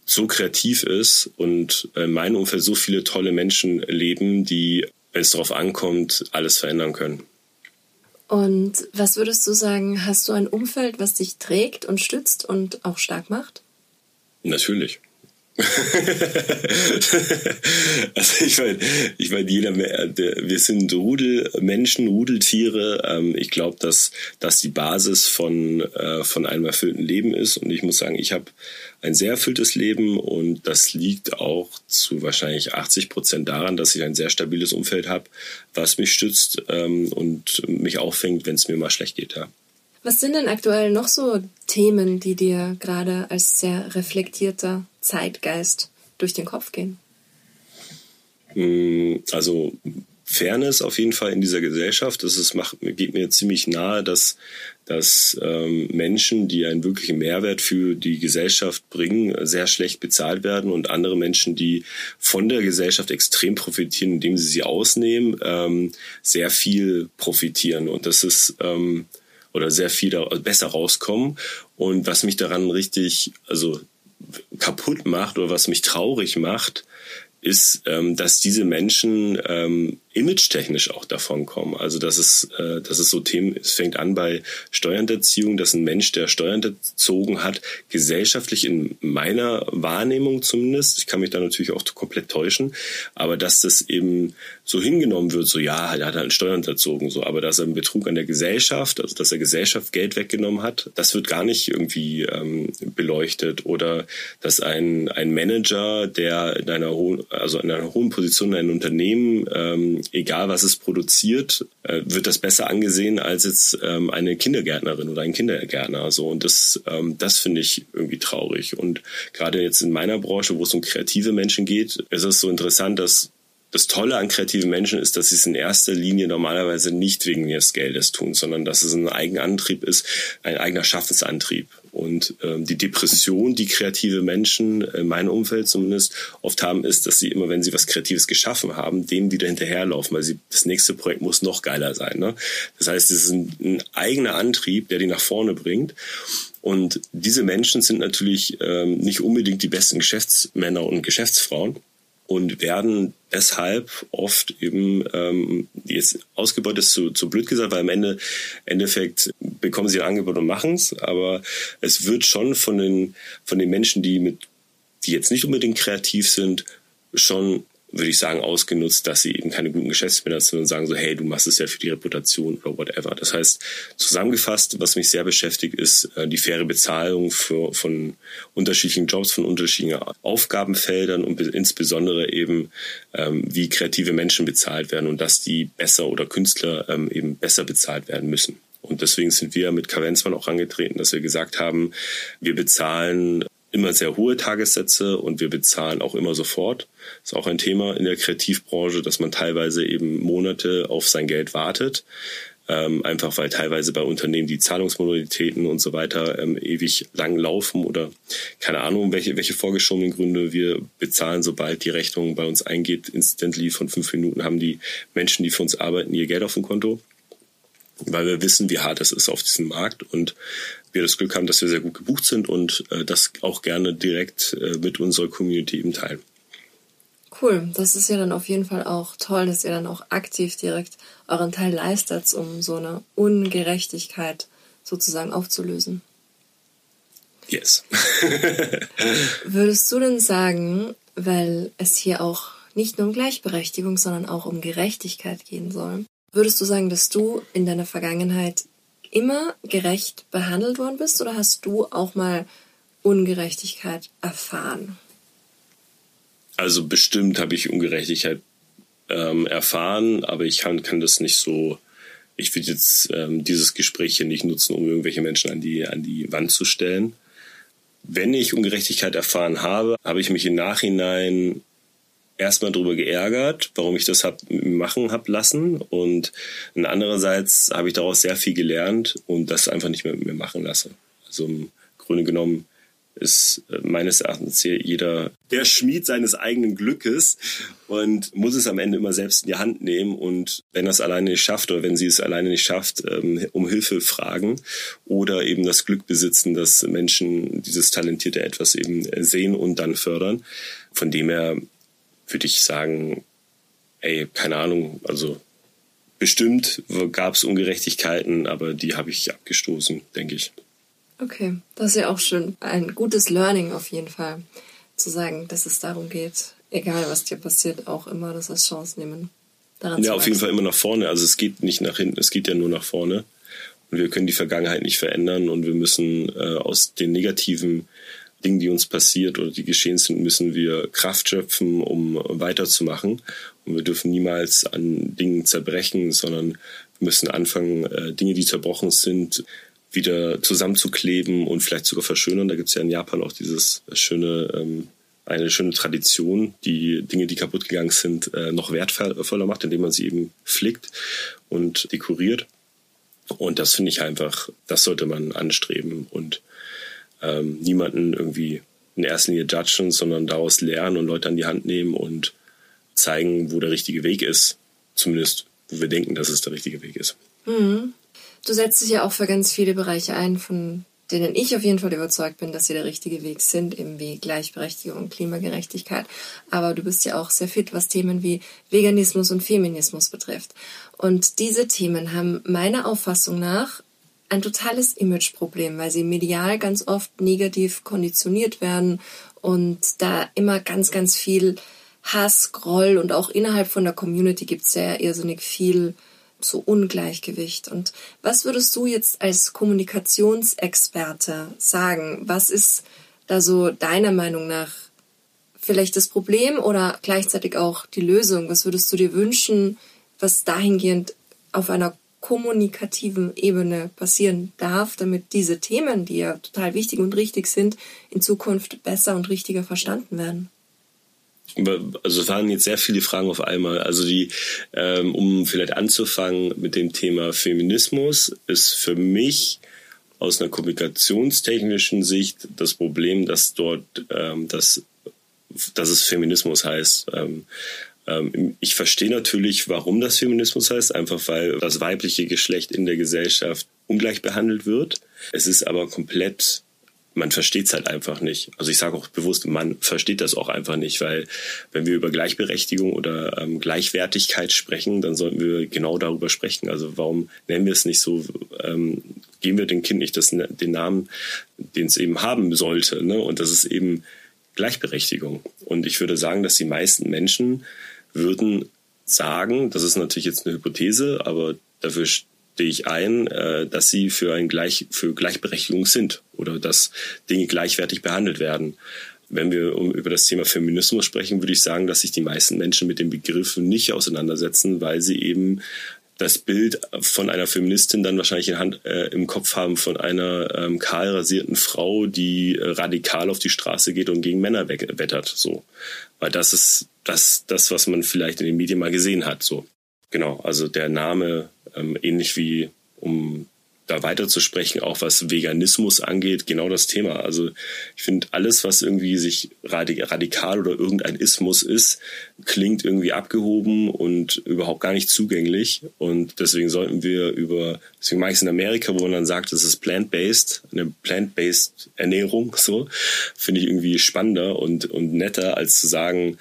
so kreativ ist und in meinem Umfeld so viele tolle Menschen leben, die wenn es darauf ankommt, alles verändern können. Und was würdest du sagen, hast du ein Umfeld, was dich trägt und stützt und auch stark macht? Natürlich. *laughs* also ich meine, ich meine, jeder, wir sind Rudelmenschen, Rudeltiere. Ähm, ich glaube, dass das die Basis von äh, von einem erfüllten Leben ist. Und ich muss sagen, ich habe ein sehr erfülltes Leben und das liegt auch zu wahrscheinlich 80 Prozent daran, dass ich ein sehr stabiles Umfeld habe, was mich stützt ähm, und mich auffängt, wenn es mir mal schlecht geht. Ja. Was sind denn aktuell noch so Themen, die dir gerade als sehr reflektierter Zeitgeist durch den Kopf gehen? Mm, also Fairness auf jeden Fall in dieser Gesellschaft. Das ist, macht, geht mir ziemlich nahe, dass, dass ähm, Menschen, die einen wirklichen Mehrwert für die Gesellschaft bringen, sehr schlecht bezahlt werden und andere Menschen, die von der Gesellschaft extrem profitieren, indem sie sie ausnehmen, ähm, sehr viel profitieren. Und das ist ähm, oder sehr viel da, also besser rauskommen. Und was mich daran richtig, also kaputt macht oder was mich traurig macht, ist, ähm, dass diese Menschen ähm, image-technisch auch davon kommen. Also dass es, äh, dass es so Themen, es fängt an bei Steuerhinterziehung, dass ein Mensch, der Steuern hinterzogen hat, gesellschaftlich in meiner Wahrnehmung zumindest, ich kann mich da natürlich auch komplett täuschen, aber dass das eben so hingenommen wird, so ja, er hat halt Steuern hinterzogen, so, aber dass er einen Betrug an der Gesellschaft, also dass er Gesellschaft Geld weggenommen hat, das wird gar nicht irgendwie ähm, beleuchtet oder dass ein, ein Manager, der in einer hohen, also in einer hohen Position in einem Unternehmen ähm, egal was es produziert, äh, wird das besser angesehen als jetzt ähm, eine Kindergärtnerin oder ein Kindergärtner. So und das, ähm, das finde ich irgendwie traurig. Und gerade jetzt in meiner Branche, wo es um kreative Menschen geht, ist es so interessant, dass das Tolle an kreativen Menschen ist, dass sie es in erster Linie normalerweise nicht wegen ihres Geldes tun, sondern dass es ein eigener Antrieb ist, ein eigener Schaffensantrieb. Und ähm, die Depression, die kreative Menschen in meinem Umfeld zumindest oft haben, ist, dass sie immer, wenn sie was Kreatives geschaffen haben, dem wieder hinterherlaufen, weil sie das nächste Projekt muss noch geiler sein. Ne? Das heißt, es ist ein, ein eigener Antrieb, der die nach vorne bringt. Und diese Menschen sind natürlich ähm, nicht unbedingt die besten Geschäftsmänner und Geschäftsfrauen und werden deshalb oft eben ähm, jetzt ausgebeutet ist zu, zu blöd gesagt, weil am Ende Endeffekt bekommen sie ein Angebot und machen es, aber es wird schon von den von den Menschen, die mit die jetzt nicht unbedingt kreativ sind, schon würde ich sagen, ausgenutzt, dass sie eben keine guten Geschäftsmänner sind und sagen so, hey, du machst es ja für die Reputation oder whatever. Das heißt, zusammengefasst, was mich sehr beschäftigt, ist äh, die faire Bezahlung für, von unterschiedlichen Jobs, von unterschiedlichen Aufgabenfeldern und insbesondere eben, ähm, wie kreative Menschen bezahlt werden und dass die besser oder Künstler ähm, eben besser bezahlt werden müssen. Und deswegen sind wir mit Kavenzmann auch angetreten, dass wir gesagt haben, wir bezahlen immer sehr hohe Tagessätze und wir bezahlen auch immer sofort. Das ist auch ein Thema in der Kreativbranche, dass man teilweise eben Monate auf sein Geld wartet. Ähm, einfach weil teilweise bei Unternehmen die Zahlungsmodalitäten und so weiter ähm, ewig lang laufen oder keine Ahnung, welche, welche vorgeschobenen Gründe wir bezahlen, sobald die Rechnung bei uns eingeht, instantly von fünf Minuten haben die Menschen, die für uns arbeiten, ihr Geld auf dem Konto weil wir wissen, wie hart es ist auf diesem Markt und wir das Glück haben, dass wir sehr gut gebucht sind und äh, das auch gerne direkt äh, mit unserer Community eben teilen. Cool, das ist ja dann auf jeden Fall auch toll, dass ihr dann auch aktiv direkt euren Teil leistet, um so eine Ungerechtigkeit sozusagen aufzulösen. Yes. *laughs* Würdest du denn sagen, weil es hier auch nicht nur um Gleichberechtigung, sondern auch um Gerechtigkeit gehen soll, Würdest du sagen, dass du in deiner Vergangenheit immer gerecht behandelt worden bist oder hast du auch mal Ungerechtigkeit erfahren? Also bestimmt habe ich Ungerechtigkeit ähm, erfahren, aber ich kann, kann das nicht so. Ich will jetzt ähm, dieses Gespräch hier nicht nutzen, um irgendwelche Menschen an die, an die Wand zu stellen. Wenn ich Ungerechtigkeit erfahren habe, habe ich mich im Nachhinein erstmal darüber geärgert, warum ich das hab machen hab lassen und andererseits habe ich daraus sehr viel gelernt und das einfach nicht mehr mit mir machen lasse. Also im Grunde genommen ist äh, meines Erachtens hier jeder der Schmied seines eigenen Glückes und muss es am Ende immer selbst in die Hand nehmen und wenn er es alleine nicht schafft oder wenn sie es alleine nicht schafft, ähm, um Hilfe fragen oder eben das Glück besitzen, dass Menschen dieses talentierte Etwas eben sehen und dann fördern. Von dem her würde ich sagen, ey, keine Ahnung, also bestimmt gab es Ungerechtigkeiten, aber die habe ich abgestoßen, denke ich. Okay, das ist ja auch schön. Ein gutes Learning auf jeden Fall, zu sagen, dass es darum geht, egal was dir passiert, auch immer das als Chance nehmen. Daran ja, auf jeden Fall immer nach vorne. Also es geht nicht nach hinten, es geht ja nur nach vorne. Und wir können die Vergangenheit nicht verändern und wir müssen äh, aus den negativen Dingen, die uns passiert oder die geschehen sind, müssen wir Kraft schöpfen, um weiterzumachen. Und wir dürfen niemals an Dingen zerbrechen, sondern wir müssen anfangen, äh, Dinge, die zerbrochen sind, wieder zusammenzukleben und vielleicht sogar verschönern. Da gibt es ja in Japan auch dieses schöne, ähm, eine schöne Tradition, die Dinge, die kaputt gegangen sind, äh, noch wertvoller macht, indem man sie eben flickt und dekoriert. Und das finde ich einfach, das sollte man anstreben und ähm, niemanden irgendwie in erster Linie judgen, sondern daraus lernen und Leute an die Hand nehmen und zeigen, wo der richtige Weg ist. Zumindest, wo wir denken, dass es der richtige Weg ist. Mhm. Du setzt dich ja auch für ganz viele Bereiche ein, von denen ich auf jeden Fall überzeugt bin, dass sie der richtige Weg sind, eben wie Gleichberechtigung und Klimagerechtigkeit. Aber du bist ja auch sehr fit, was Themen wie Veganismus und Feminismus betrifft. Und diese Themen haben meiner Auffassung nach ein totales Imageproblem, weil sie medial ganz oft negativ konditioniert werden und da immer ganz, ganz viel Hass, Groll und auch innerhalb von der Community gibt es ja irrsinnig viel so Ungleichgewicht. Und was würdest du jetzt als Kommunikationsexperte sagen? Was ist da so deiner Meinung nach vielleicht das Problem oder gleichzeitig auch die Lösung? Was würdest du dir wünschen, was dahingehend auf einer kommunikativen Ebene passieren darf, damit diese Themen, die ja total wichtig und richtig sind, in Zukunft besser und richtiger verstanden werden? also es waren jetzt sehr viele Fragen auf einmal. Also die, ähm, um vielleicht anzufangen mit dem Thema Feminismus, ist für mich aus einer kommunikationstechnischen Sicht das Problem, dass dort, ähm, dass, dass es Feminismus heißt. Ähm, ich verstehe natürlich, warum das Feminismus heißt, einfach weil das weibliche Geschlecht in der Gesellschaft ungleich behandelt wird. Es ist aber komplett man versteht es halt einfach nicht. Also ich sage auch bewusst, man versteht das auch einfach nicht, weil wenn wir über Gleichberechtigung oder ähm, Gleichwertigkeit sprechen, dann sollten wir genau darüber sprechen. Also warum nennen wir es nicht so, ähm, geben wir dem Kind nicht das, den Namen, den es eben haben sollte. Ne? Und das ist eben Gleichberechtigung. Und ich würde sagen, dass die meisten Menschen würden sagen, das ist natürlich jetzt eine Hypothese, aber dafür stehe ich ein, äh, dass sie für ein Gleich, für Gleichberechtigung sind oder dass Dinge gleichwertig behandelt werden. Wenn wir über das Thema Feminismus sprechen, würde ich sagen, dass sich die meisten Menschen mit dem Begriff nicht auseinandersetzen, weil sie eben das Bild von einer Feministin dann wahrscheinlich in Hand, äh, im Kopf haben von einer ähm, kahl rasierten Frau, die äh, radikal auf die Straße geht und gegen Männer wettert. So, weil das ist das, das, was man vielleicht in den Medien mal gesehen hat. So, genau. Also der Name ähm, ähnlich wie, um da weiter zu sprechen, auch was Veganismus angeht, genau das Thema. Also ich finde, alles, was irgendwie sich radikal oder irgendein Ismus ist, klingt irgendwie abgehoben und überhaupt gar nicht zugänglich. Und deswegen sollten wir über, deswegen mache ich es in Amerika, wo man dann sagt, das ist plant-based, eine plant-based Ernährung, so, finde ich irgendwie spannender und, und netter, als zu sagen,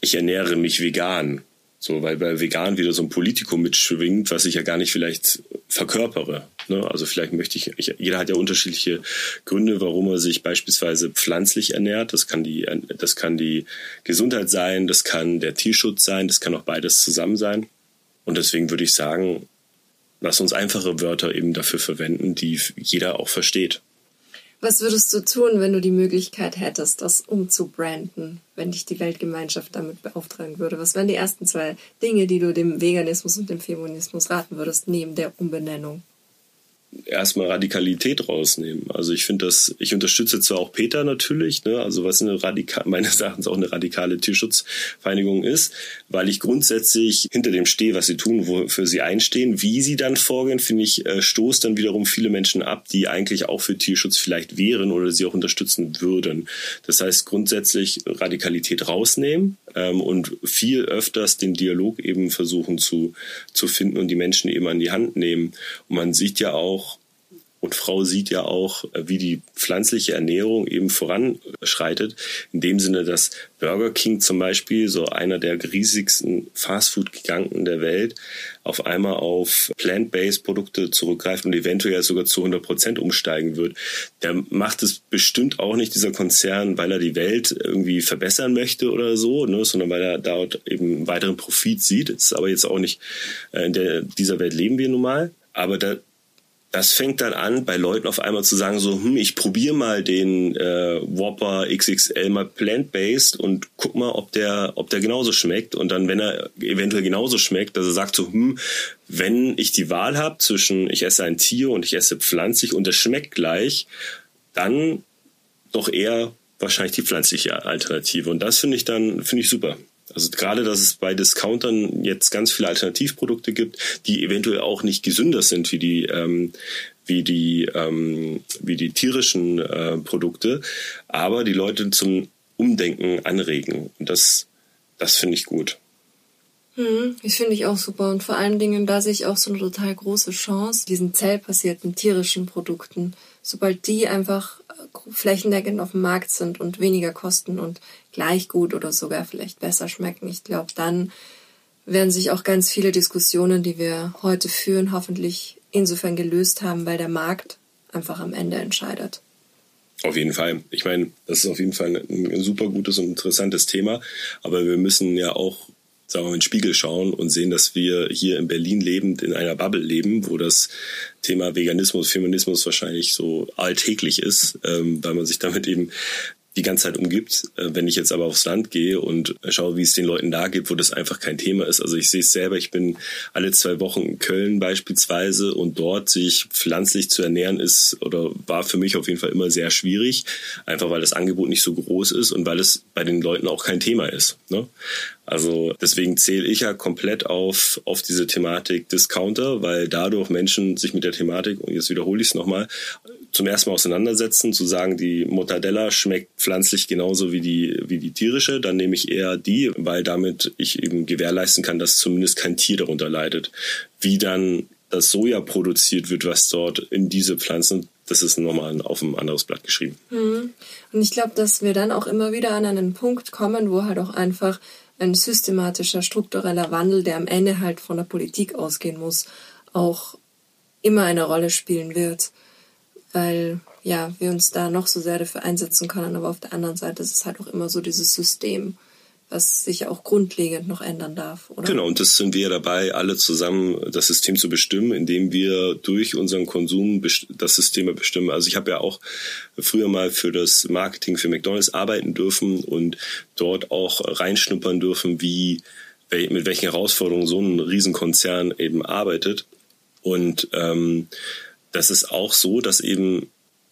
ich ernähre mich vegan so, weil bei Vegan wieder so ein Politikum mitschwingt, was ich ja gar nicht vielleicht verkörpere. Ne? Also vielleicht möchte ich, ich, jeder hat ja unterschiedliche Gründe, warum er sich beispielsweise pflanzlich ernährt. Das kann die, das kann die Gesundheit sein, das kann der Tierschutz sein, das kann auch beides zusammen sein. Und deswegen würde ich sagen, lass uns einfache Wörter eben dafür verwenden, die jeder auch versteht. Was würdest du tun, wenn du die Möglichkeit hättest, das umzubranden, wenn dich die Weltgemeinschaft damit beauftragen würde? Was wären die ersten zwei Dinge, die du dem Veganismus und dem Feminismus raten würdest, neben der Umbenennung? Erstmal Radikalität rausnehmen. Also ich finde das, ich unterstütze zwar auch Peter natürlich, ne, also was eine radikal, *laughs* meines Erachtens auch eine radikale Tierschutzvereinigung ist, weil ich grundsätzlich hinter dem stehe, was sie tun, wofür sie einstehen. Wie sie dann vorgehen, finde ich, äh, stoßt dann wiederum viele Menschen ab, die eigentlich auch für Tierschutz vielleicht wären oder sie auch unterstützen würden. Das heißt grundsätzlich Radikalität rausnehmen ähm, und viel öfters den Dialog eben versuchen zu, zu finden und die Menschen eben an die Hand nehmen. Und man sieht ja auch, und Frau sieht ja auch, äh, wie die pflanzliche Ernährung eben voranschreitet. In dem Sinne, dass Burger King zum Beispiel, so einer der riesigsten Fastfood-Giganten der Welt, auf einmal auf plant-based Produkte zurückgreift und eventuell sogar zu 100 Prozent umsteigen wird. Der macht es bestimmt auch nicht, dieser Konzern, weil er die Welt irgendwie verbessern möchte oder so, ne, sondern weil er dort eben weiteren Profit sieht. Das ist aber jetzt auch nicht, äh, in der, dieser Welt leben wir nun mal. Aber da, das fängt dann an, bei Leuten auf einmal zu sagen, so, hm, ich probiere mal den äh, Whopper XXL mal plant-based und guck mal, ob der, ob der genauso schmeckt. Und dann, wenn er eventuell genauso schmeckt, dass er sagt so, hm, wenn ich die Wahl habe zwischen ich esse ein Tier und ich esse pflanzlich und es schmeckt gleich, dann doch eher wahrscheinlich die pflanzliche Alternative. Und das finde ich dann, finde ich super. Also gerade, dass es bei Discountern jetzt ganz viele Alternativprodukte gibt, die eventuell auch nicht gesünder sind wie die ähm, wie die ähm, wie die tierischen äh, Produkte, aber die Leute zum Umdenken anregen. Und das das finde ich gut. Hm, ich finde ich auch super. Und vor allen Dingen, da sehe ich auch so eine total große Chance, diesen zellbasierten tierischen Produkten. Sobald die einfach äh, flächendeckend auf dem Markt sind und weniger kosten und gleich gut oder sogar vielleicht besser schmecken, ich glaube, dann werden sich auch ganz viele Diskussionen, die wir heute führen, hoffentlich insofern gelöst haben, weil der Markt einfach am Ende entscheidet. Auf jeden Fall. Ich meine, das ist auf jeden Fall ein super gutes und interessantes Thema. Aber wir müssen ja auch sagen wir mal, in den Spiegel schauen und sehen, dass wir hier in Berlin lebend in einer Bubble leben, wo das Thema Veganismus, Feminismus wahrscheinlich so alltäglich ist, ähm, weil man sich damit eben die ganze Zeit umgibt. Äh, wenn ich jetzt aber aufs Land gehe und schaue, wie es den Leuten da geht, wo das einfach kein Thema ist. Also ich sehe es selber, ich bin alle zwei Wochen in Köln beispielsweise und dort sich pflanzlich zu ernähren ist oder war für mich auf jeden Fall immer sehr schwierig. Einfach weil das Angebot nicht so groß ist und weil es bei den Leuten auch kein Thema ist. Ne? Also deswegen zähle ich ja komplett auf, auf diese Thematik Discounter, weil dadurch Menschen sich mit der Thematik, und jetzt wiederhole ich es nochmal, zum ersten Mal auseinandersetzen, zu sagen, die Mortadella schmeckt pflanzlich genauso wie die, wie die tierische, dann nehme ich eher die, weil damit ich eben gewährleisten kann, dass zumindest kein Tier darunter leidet. Wie dann das Soja produziert wird, was dort in diese Pflanzen, das ist nochmal auf ein anderes Blatt geschrieben. Mhm. Und ich glaube, dass wir dann auch immer wieder an einen Punkt kommen, wo halt auch einfach ein systematischer, struktureller Wandel, der am Ende halt von der Politik ausgehen muss, auch immer eine Rolle spielen wird. Weil ja, wir uns da noch so sehr dafür einsetzen können, aber auf der anderen Seite ist es halt auch immer so dieses System, was sich auch grundlegend noch ändern darf, oder? Genau, und das sind wir dabei, alle zusammen das System zu bestimmen, indem wir durch unseren Konsum das System bestimmen. Also ich habe ja auch früher mal für das Marketing für McDonald's arbeiten dürfen und dort auch reinschnuppern dürfen, wie mit welchen Herausforderungen so ein Riesenkonzern eben arbeitet. Und ähm, das ist auch so, dass eben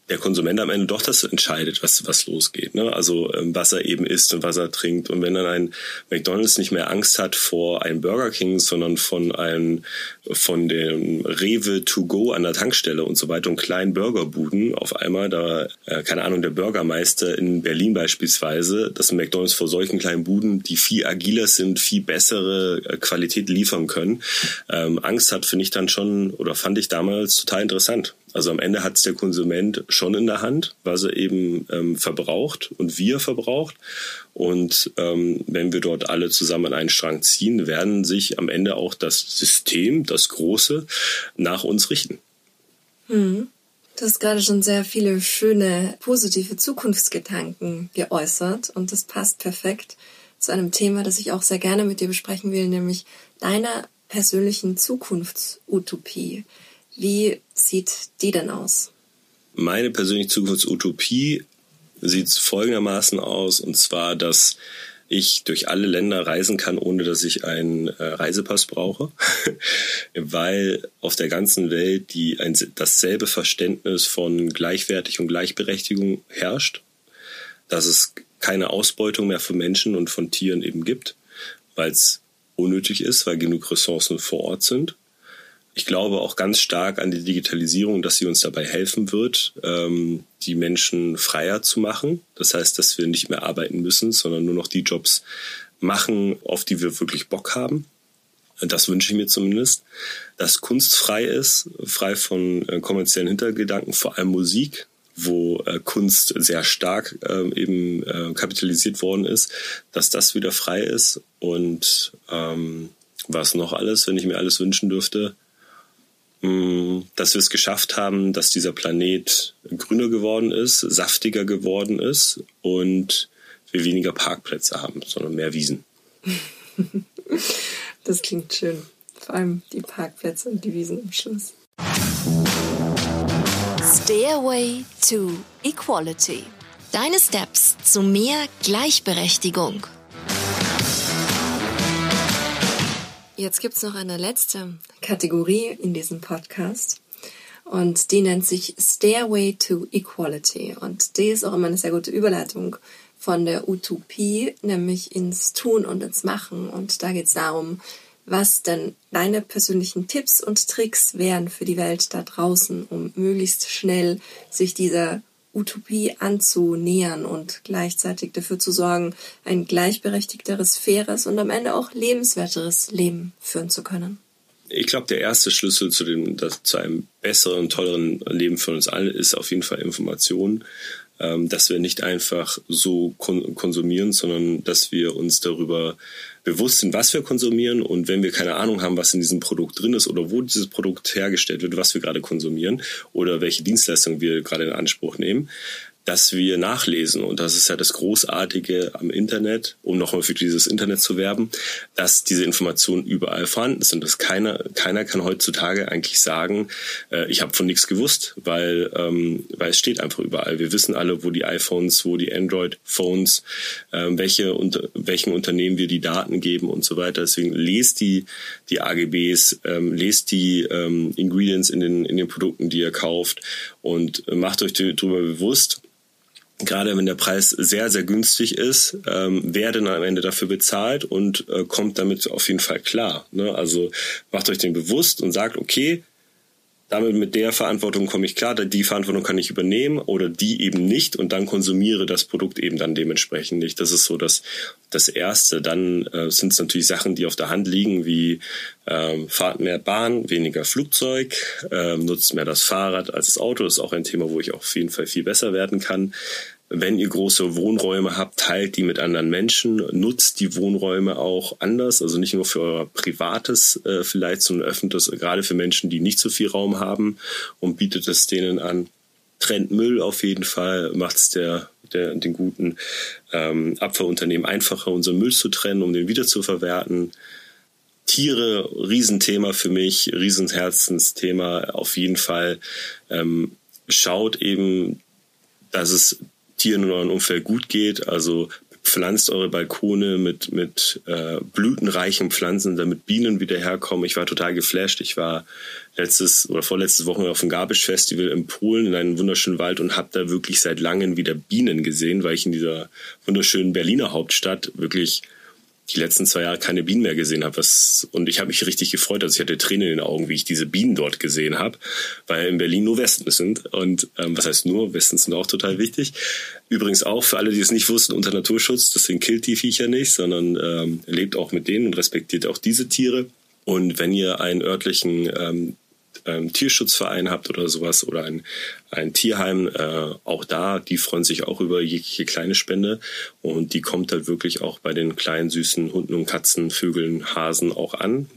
der Konsument am Ende doch das entscheidet, was, was losgeht. Ne? Also ähm, was er eben isst und was er trinkt. Und wenn dann ein McDonalds nicht mehr Angst hat vor einem Burger King, sondern von einem von dem Rewe to go an der Tankstelle und so weiter und kleinen Burgerbuden auf einmal da, äh, keine Ahnung, der Bürgermeister in Berlin beispielsweise, dass McDonalds vor solchen kleinen Buden, die viel agiler sind, viel bessere äh, Qualität liefern können, ähm, Angst hat, finde ich dann schon oder fand ich damals total interessant. Also am Ende hat es der Konsument schon in der Hand, was er eben ähm, verbraucht und wie er verbraucht. Und ähm, wenn wir dort alle zusammen einen Strang ziehen, werden sich am Ende auch das System, das Große, nach uns richten. Hm. Du hast gerade schon sehr viele schöne, positive Zukunftsgedanken geäußert und das passt perfekt zu einem Thema, das ich auch sehr gerne mit dir besprechen will, nämlich deiner persönlichen Zukunftsutopie. Wie sieht die denn aus? Meine persönliche Zukunftsutopie sieht folgendermaßen aus, und zwar, dass ich durch alle Länder reisen kann, ohne dass ich einen äh, Reisepass brauche, *laughs* weil auf der ganzen Welt die, ein, dasselbe Verständnis von Gleichwertig und Gleichberechtigung herrscht, dass es keine Ausbeutung mehr von Menschen und von Tieren eben gibt, weil es unnötig ist, weil genug Ressourcen vor Ort sind ich glaube auch ganz stark an die Digitalisierung, dass sie uns dabei helfen wird, ähm, die Menschen freier zu machen. Das heißt, dass wir nicht mehr arbeiten müssen, sondern nur noch die Jobs machen, auf die wir wirklich Bock haben. Das wünsche ich mir zumindest. Dass Kunst frei ist, frei von äh, kommerziellen Hintergedanken, vor allem Musik, wo äh, Kunst sehr stark äh, eben äh, kapitalisiert worden ist, dass das wieder frei ist. Und ähm, was noch alles, wenn ich mir alles wünschen dürfte, dass wir es geschafft haben, dass dieser Planet grüner geworden ist, saftiger geworden ist und wir weniger Parkplätze haben, sondern mehr Wiesen. *laughs* Das klingt schön. Vor allem die Parkplätze und die Wiesen im Schluss. Stairway to Equality. Deine Steps zu mehr Gleichberechtigung. Jetzt gibt es noch eine letzte Kategorie in diesem Podcast. Und die nennt sich Stairway to Equality. Und die ist auch immer eine sehr gute Überleitung von der Utopie, nämlich ins Tun und ins Machen. Und da geht es darum, was denn deine persönlichen Tipps und Tricks wären für die Welt da draußen, um möglichst schnell sich dieser Utopie anzunähern und gleichzeitig dafür zu sorgen, ein gleichberechtigteres, faires und am Ende auch lebenswerteres Leben führen zu können? Ich glaube, der erste Schlüssel zu, dem, zu einem besseren, tolleren Leben für uns alle ist auf jeden Fall Information. Ähm, dass wir nicht einfach so kon konsumieren, sondern dass wir uns darüber bewusst sind, was wir konsumieren und wenn wir keine Ahnung haben, was in diesem Produkt drin ist oder wo dieses Produkt hergestellt wird, was wir gerade konsumieren oder welche Dienstleistung wir gerade in Anspruch nehmen, dass wir nachlesen. Und das ist ja das Großartige am Internet, um nochmal für dieses Internet zu werben, dass diese Informationen überall vorhanden sind. Dass keiner, keiner kann heutzutage eigentlich sagen, äh, ich habe von nichts gewusst, weil, ähm, weil es steht einfach überall. Wir wissen alle, wo die iPhones, wo die Android-Phones, äh, welche unter, welchen Unternehmen wir die Daten geben und so weiter. Deswegen lest die, die AGBs, ähm, lest die ähm, Ingredients in den, in den Produkten, die ihr kauft und macht euch darüber bewusst, gerade wenn der Preis sehr, sehr günstig ist, ähm, wer denn am Ende dafür bezahlt und äh, kommt damit auf jeden Fall klar. Ne? Also macht euch den bewusst und sagt, okay, damit mit der Verantwortung komme ich klar, die Verantwortung kann ich übernehmen oder die eben nicht und dann konsumiere das Produkt eben dann dementsprechend nicht. Das ist so das, das Erste. Dann äh, sind es natürlich Sachen, die auf der Hand liegen, wie ähm, fahrt mehr Bahn, weniger Flugzeug, ähm, nutzt mehr das Fahrrad als das Auto. Das ist auch ein Thema, wo ich auf jeden Fall viel besser werden kann. Wenn ihr große Wohnräume habt, teilt die mit anderen Menschen, nutzt die Wohnräume auch anders, also nicht nur für euer privates äh, vielleicht, sondern das gerade für Menschen, die nicht so viel Raum haben und bietet es denen an. Trennt Müll auf jeden Fall, macht es der, der, den guten ähm, Abfallunternehmen einfacher, unseren Müll zu trennen, um den wiederzuverwerten. Tiere, Riesenthema für mich, Riesenherzensthema auf jeden Fall. Ähm, schaut eben, dass es Tieren in eurem Umfeld gut geht. Also pflanzt eure Balkone mit, mit äh, blütenreichen Pflanzen, damit Bienen wieder herkommen. Ich war total geflasht. Ich war letztes oder vorletztes Wochenende auf dem Gabisch Festival in Polen in einem wunderschönen Wald und habe da wirklich seit langem wieder Bienen gesehen, weil ich in dieser wunderschönen Berliner Hauptstadt wirklich die letzten zwei Jahre keine Bienen mehr gesehen habe. Was, und ich habe mich richtig gefreut. Also ich hatte Tränen in den Augen, wie ich diese Bienen dort gesehen habe, weil in Berlin nur Westen sind. Und ähm, was heißt nur? Westen sind auch total wichtig. Übrigens auch für alle, die es nicht wussten, unter Naturschutz. Deswegen killt die Viecher nicht, sondern ähm, lebt auch mit denen und respektiert auch diese Tiere. Und wenn ihr einen örtlichen ähm, ähm, Tierschutzverein habt oder sowas oder ein, ein Tierheim, äh, auch da, die freuen sich auch über jegliche kleine Spende und die kommt halt wirklich auch bei den kleinen süßen Hunden und Katzen, Vögeln, Hasen auch an.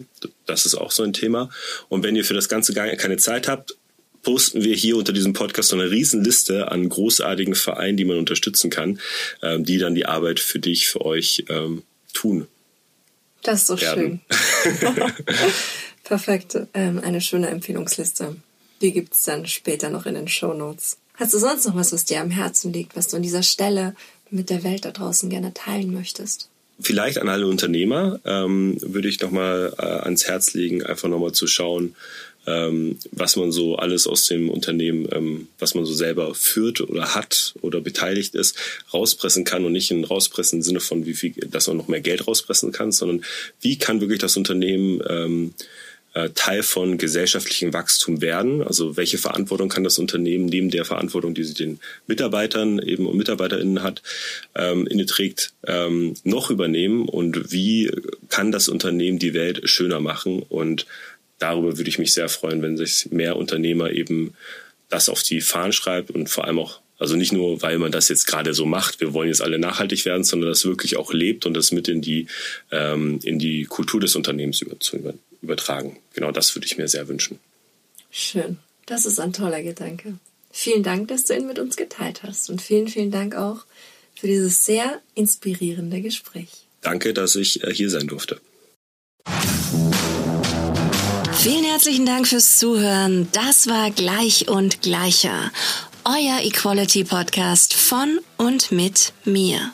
Das ist auch so ein Thema. Und wenn ihr für das Ganze gar keine Zeit habt, posten wir hier unter diesem Podcast so eine Riesenliste an großartigen Vereinen, die man unterstützen kann, ähm, die dann die Arbeit für dich, für euch ähm, tun. Das ist so werden. schön. *laughs* Perfekt. Ähm, eine schöne Empfehlungsliste. Die gibt es dann später noch in den Show Notes. Hast du sonst noch was, was dir am Herzen liegt, was du an dieser Stelle mit der Welt da draußen gerne teilen möchtest? Vielleicht an alle Unternehmer ähm, würde ich nochmal äh, ans Herz legen, einfach nochmal zu schauen, ähm, was man so alles aus dem Unternehmen, ähm, was man so selber führt oder hat oder beteiligt ist, rauspressen kann und nicht in rauspressen im Sinne von, wie viel, dass man noch mehr Geld rauspressen kann, sondern wie kann wirklich das Unternehmen ähm, äh, Teil von gesellschaftlichem Wachstum werden. Also welche Verantwortung kann das Unternehmen neben der Verantwortung, die sie den Mitarbeitern eben und Mitarbeiterinnen hat, ähm, inne trägt, ähm, noch übernehmen? Und wie kann das Unternehmen die Welt schöner machen? Und darüber würde ich mich sehr freuen, wenn sich mehr Unternehmer eben das auf die Fahnen schreibt und vor allem auch also nicht nur, weil man das jetzt gerade so macht, wir wollen jetzt alle nachhaltig werden, sondern das wirklich auch lebt und das mit in die, ähm, in die Kultur des Unternehmens zu übertragen. Genau das würde ich mir sehr wünschen. Schön. Das ist ein toller Gedanke. Vielen Dank, dass du ihn mit uns geteilt hast und vielen, vielen Dank auch für dieses sehr inspirierende Gespräch. Danke, dass ich äh, hier sein durfte. Vielen herzlichen Dank fürs Zuhören. Das war Gleich und Gleicher euer Equality Podcast von und mit mir.